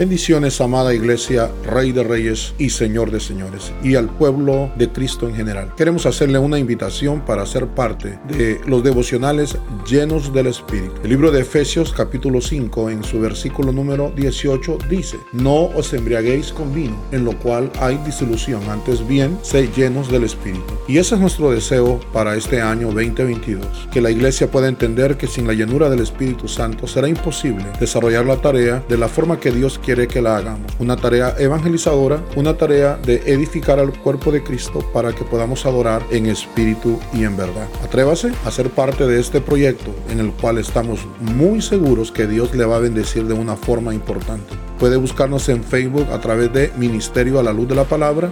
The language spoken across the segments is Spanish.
Bendiciones, amada iglesia, Rey de Reyes y Señor de Señores, y al pueblo de Cristo en general. Queremos hacerle una invitación para ser parte de los devocionales llenos del Espíritu. El libro de Efesios capítulo 5 en su versículo número 18 dice, no os embriaguéis con vino, en lo cual hay disolución, antes bien, sé llenos del Espíritu. Y ese es nuestro deseo para este año 2022, que la iglesia pueda entender que sin la llenura del Espíritu Santo será imposible desarrollar la tarea de la forma que Dios quiere quiere que la hagamos. Una tarea evangelizadora, una tarea de edificar al cuerpo de Cristo para que podamos adorar en espíritu y en verdad. Atrévase a ser parte de este proyecto en el cual estamos muy seguros que Dios le va a bendecir de una forma importante. Puede buscarnos en Facebook a través de Ministerio a la Luz de la Palabra,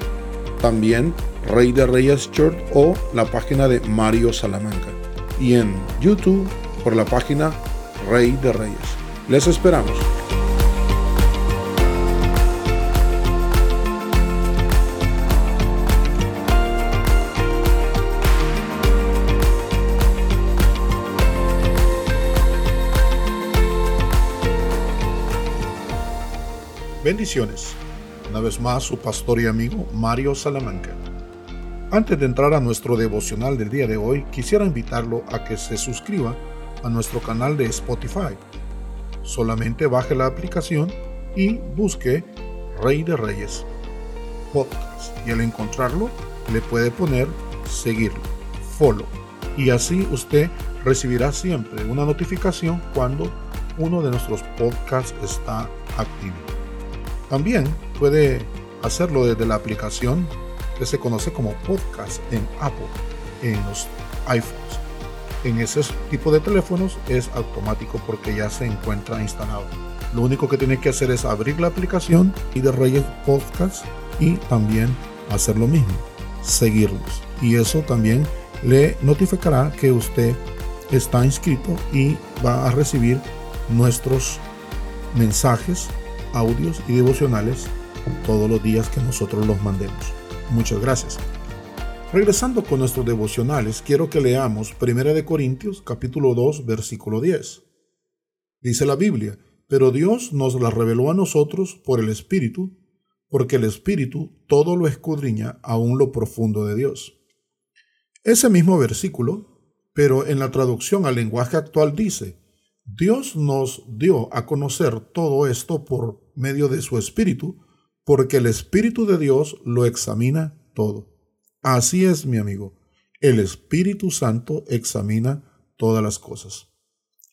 también Rey de Reyes Church o la página de Mario Salamanca. Y en YouTube por la página Rey de Reyes. Les esperamos. Bendiciones. Una vez más, su pastor y amigo Mario Salamanca. Antes de entrar a nuestro devocional del día de hoy, quisiera invitarlo a que se suscriba a nuestro canal de Spotify. Solamente baje la aplicación y busque Rey de Reyes Podcast. Y al encontrarlo, le puede poner seguirlo, follow. Y así usted recibirá siempre una notificación cuando uno de nuestros podcasts está activo. También puede hacerlo desde la aplicación que se conoce como podcast en Apple, en los iPhones. En ese tipo de teléfonos es automático porque ya se encuentra instalado. Lo único que tiene que hacer es abrir la aplicación y de Reyes Podcast y también hacer lo mismo, seguirlos. Y eso también le notificará que usted está inscrito y va a recibir nuestros mensajes audios y devocionales todos los días que nosotros los mandemos. Muchas gracias. Regresando con nuestros devocionales, quiero que leamos 1 Corintios capítulo 2 versículo 10. Dice la Biblia, pero Dios nos la reveló a nosotros por el Espíritu, porque el Espíritu todo lo escudriña aún lo profundo de Dios. Ese mismo versículo, pero en la traducción al lenguaje actual dice, Dios nos dio a conocer todo esto por medio de su Espíritu, porque el Espíritu de Dios lo examina todo. Así es, mi amigo, el Espíritu Santo examina todas las cosas.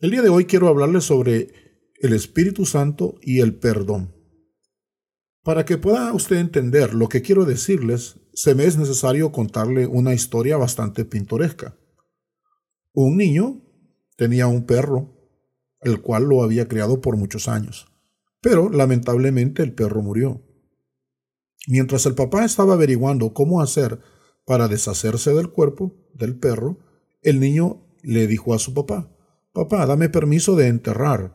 El día de hoy quiero hablarles sobre el Espíritu Santo y el perdón. Para que pueda usted entender lo que quiero decirles, se me es necesario contarle una historia bastante pintoresca. Un niño tenía un perro el cual lo había criado por muchos años. Pero lamentablemente el perro murió. Mientras el papá estaba averiguando cómo hacer para deshacerse del cuerpo del perro, el niño le dijo a su papá, Papá, dame permiso de enterrar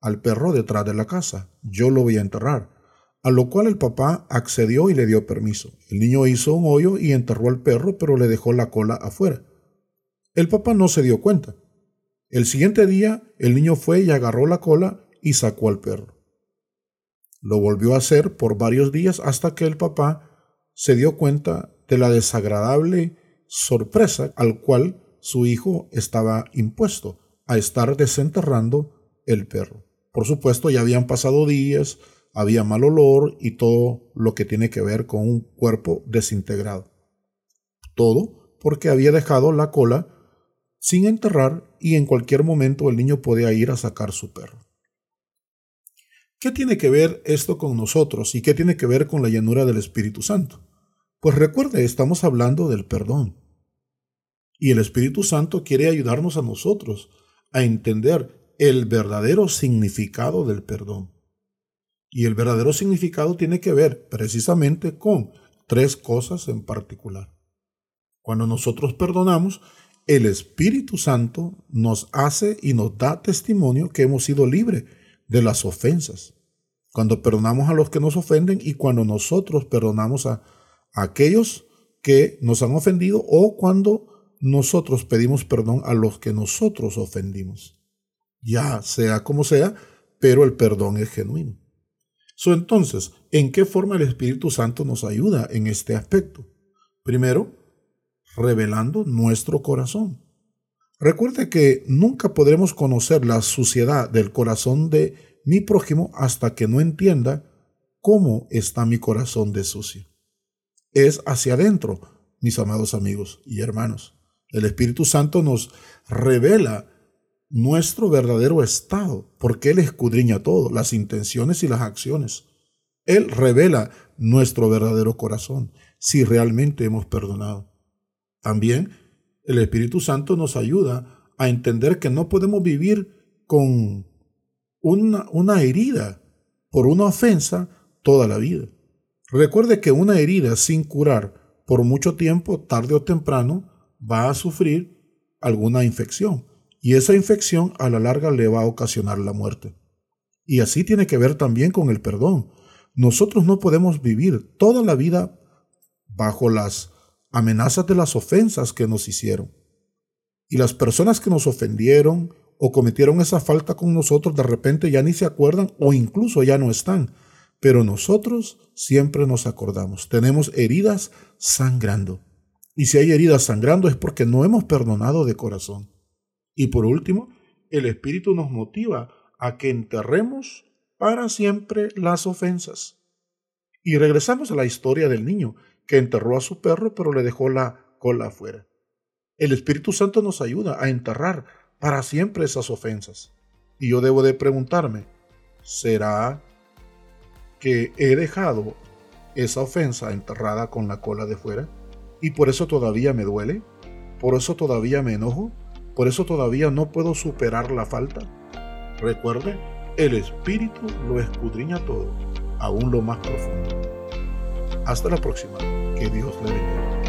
al perro detrás de la casa. Yo lo voy a enterrar. A lo cual el papá accedió y le dio permiso. El niño hizo un hoyo y enterró al perro, pero le dejó la cola afuera. El papá no se dio cuenta. El siguiente día el niño fue y agarró la cola y sacó al perro. Lo volvió a hacer por varios días hasta que el papá se dio cuenta de la desagradable sorpresa al cual su hijo estaba impuesto a estar desenterrando el perro. Por supuesto, ya habían pasado días, había mal olor y todo lo que tiene que ver con un cuerpo desintegrado. Todo porque había dejado la cola sin enterrar y en cualquier momento el niño podía ir a sacar su perro. ¿Qué tiene que ver esto con nosotros y qué tiene que ver con la llanura del Espíritu Santo? Pues recuerde, estamos hablando del perdón. Y el Espíritu Santo quiere ayudarnos a nosotros a entender el verdadero significado del perdón. Y el verdadero significado tiene que ver precisamente con tres cosas en particular. Cuando nosotros perdonamos, el Espíritu Santo nos hace y nos da testimonio que hemos sido libres de las ofensas. Cuando perdonamos a los que nos ofenden y cuando nosotros perdonamos a, aquellos que nos han ofendido o cuando nosotros pedimos perdón a los que nosotros ofendimos. Ya sea como sea, pero el perdón es genuino. So, entonces, ¿en qué forma el Espíritu Santo nos ayuda en este aspecto? Primero, revelando nuestro corazón. Recuerde que nunca podremos conocer la suciedad del corazón de mi prójimo hasta que no entienda cómo está mi corazón de sucio. Es hacia adentro, mis amados amigos y hermanos. El Espíritu Santo nos revela nuestro verdadero estado, porque Él escudriña todo, las intenciones y las acciones. Él revela nuestro verdadero corazón, si realmente hemos perdonado. También el Espíritu Santo nos ayuda a entender que no podemos vivir con una, una herida por una ofensa toda la vida. Recuerde que una herida sin curar por mucho tiempo, tarde o temprano, va a sufrir alguna infección y esa infección a la larga le va a ocasionar la muerte. Y así tiene que ver también con el perdón. Nosotros no podemos vivir toda la vida bajo las amenazas de las ofensas que nos hicieron. Y las personas que nos ofendieron o cometieron esa falta con nosotros de repente ya ni se acuerdan o incluso ya no están. Pero nosotros siempre nos acordamos. Tenemos heridas sangrando. Y si hay heridas sangrando es porque no hemos perdonado de corazón. Y por último, el Espíritu nos motiva a que enterremos para siempre las ofensas. Y regresamos a la historia del niño que enterró a su perro pero le dejó la cola afuera. El Espíritu Santo nos ayuda a enterrar para siempre esas ofensas. Y yo debo de preguntarme, ¿será que he dejado esa ofensa enterrada con la cola de fuera? ¿Y por eso todavía me duele? ¿Por eso todavía me enojo? ¿Por eso todavía no puedo superar la falta? Recuerde, el Espíritu lo escudriña todo, aún lo más profundo. Hasta la próxima. Que Dios le bendiga.